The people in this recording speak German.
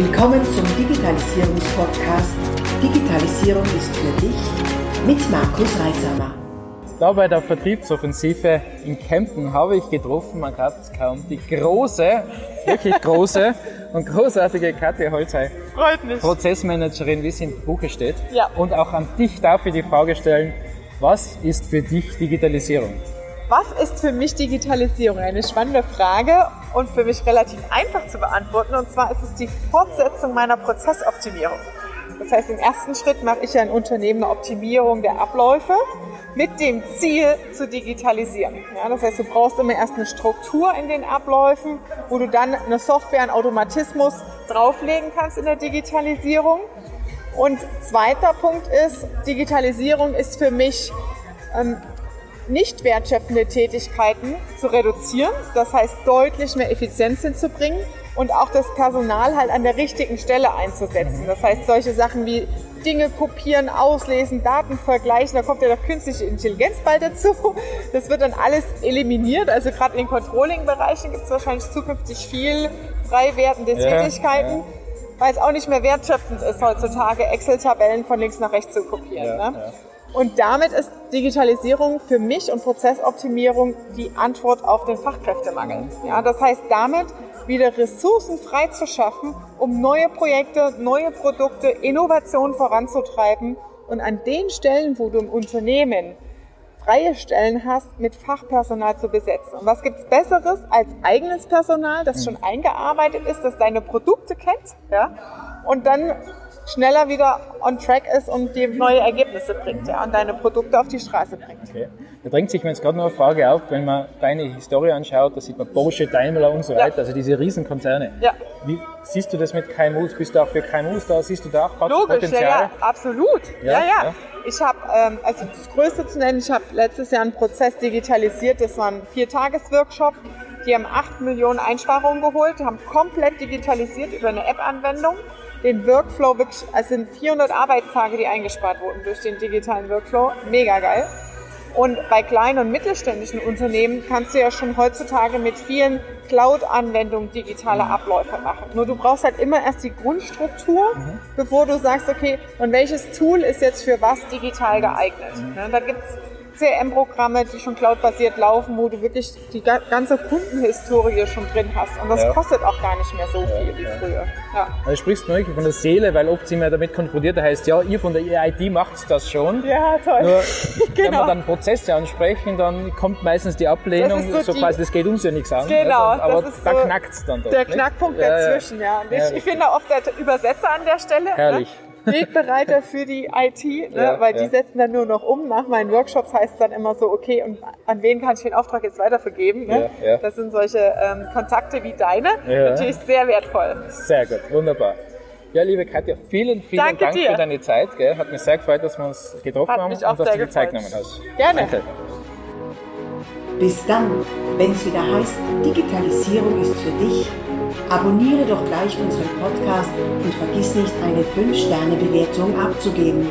Willkommen zum Digitalisierungspodcast Digitalisierung ist für dich mit Markus Reisamer. Da bei der Vertriebsoffensive in Kempten habe ich getroffen, man kann es kaum, die große, wirklich große und großartige Katja Holzei. Freut mich. Prozessmanagerin, wie es im Buche steht. Ja. Und auch an dich darf ich die Frage stellen, was ist für dich Digitalisierung? Was ist für mich Digitalisierung? Eine spannende Frage und für mich relativ einfach zu beantworten. Und zwar ist es die Fortsetzung meiner Prozessoptimierung. Das heißt, im ersten Schritt mache ich ja in Unternehmen eine Optimierung der Abläufe mit dem Ziel zu digitalisieren. Ja, das heißt, du brauchst immer erst eine Struktur in den Abläufen, wo du dann eine Software, einen Automatismus drauflegen kannst in der Digitalisierung. Und zweiter Punkt ist, Digitalisierung ist für mich ähm, nicht wertschöpfende Tätigkeiten zu reduzieren, das heißt deutlich mehr Effizienz hinzubringen und auch das Personal halt an der richtigen Stelle einzusetzen. Das heißt solche Sachen wie Dinge kopieren, auslesen, Daten vergleichen, da kommt ja noch künstliche Intelligenz bald dazu. Das wird dann alles eliminiert. Also gerade in den Controlling-Bereichen gibt es wahrscheinlich zukünftig viel frei werdende Tätigkeiten. Ja, ja weil es auch nicht mehr wertschöpfend ist, heutzutage Excel-Tabellen von links nach rechts zu kopieren. Ja, ne? ja. Und damit ist Digitalisierung für mich und Prozessoptimierung die Antwort auf den Fachkräftemangel. Ja, das heißt, damit wieder Ressourcen frei zu schaffen, um neue Projekte, neue Produkte, Innovationen voranzutreiben und an den Stellen, wo du im Unternehmen freie Stellen hast, mit Fachpersonal zu besetzen. Und was gibt's Besseres als eigenes Personal, das schon eingearbeitet ist, das deine Produkte kennt, ja, und dann schneller wieder on track ist und dir neue Ergebnisse bringt ja, und deine Produkte auf die Straße bringt. Okay. Da drängt sich mir jetzt gerade noch eine Frage auf, wenn man deine Historie anschaut, da sieht man Porsche, Daimler und so weiter, ja. also diese Riesenkonzerne. Ja. Wie siehst du das mit KMUs? Bist du auch für KMUs da? Siehst du da auch Logisch, Potenzial? Ja, ja, absolut. Ja, ja. ja. Ich habe, ähm, also das Größte zu nennen, ich habe letztes Jahr einen Prozess digitalisiert, das war ein Viertages-Workshop. Die haben 8 Millionen Einsparungen geholt, haben komplett digitalisiert über eine App-Anwendung den Workflow wirklich, es sind 400 Arbeitstage, die eingespart wurden durch den digitalen Workflow. Mega geil. Und bei kleinen und mittelständischen Unternehmen kannst du ja schon heutzutage mit vielen Cloud-Anwendungen digitale Abläufe machen. Nur du brauchst halt immer erst die Grundstruktur, mhm. bevor du sagst, okay, und welches Tool ist jetzt für was digital geeignet. Mhm. Ne, da gibt's CRM-Programme, die schon cloud-basiert laufen, wo du wirklich die ganze Kundenhistorie schon drin hast. Und das ja. kostet auch gar nicht mehr so viel ja, wie früher. Ja. Also du sprichst wirklich von der Seele, weil oft sind wir damit konfrontiert, da heißt, ja, ihr von der IT macht das schon. Ja, toll. Nur, genau. wenn wir dann Prozesse ansprechen, dann kommt meistens die Ablehnung, so, so die, quasi, das geht uns ja nichts an. Genau. aber da so knackt es dann doch. Der Knackpunkt dazwischen, ja. Und ich, ich bin da oft der Übersetzer an der Stelle. Ne? Herrlich. Ne? Wegbereiter für die IT, ne? Ja, weil ja. die setzen dann nur noch um. Nach meinen Workshops heißt es dann immer so, okay, und an wen kann ich den Auftrag jetzt weitervergeben? Ne? Ja, das sind solche ähm, Kontakte wie deine, natürlich sehr wertvoll. Sehr gut, wunderbar. Ja, liebe Katja, vielen, vielen Danke Dank dir. für deine Zeit. Gell? Hat mich sehr gefreut, dass wir uns getroffen Hat haben und dass du dir die Zeit genommen hast. Gerne. Danke. Bis dann, wenn es wieder heißt, Digitalisierung ist für dich Abonniere doch gleich unseren Podcast und vergiss nicht, eine 5-Sterne-Bewertung abzugeben.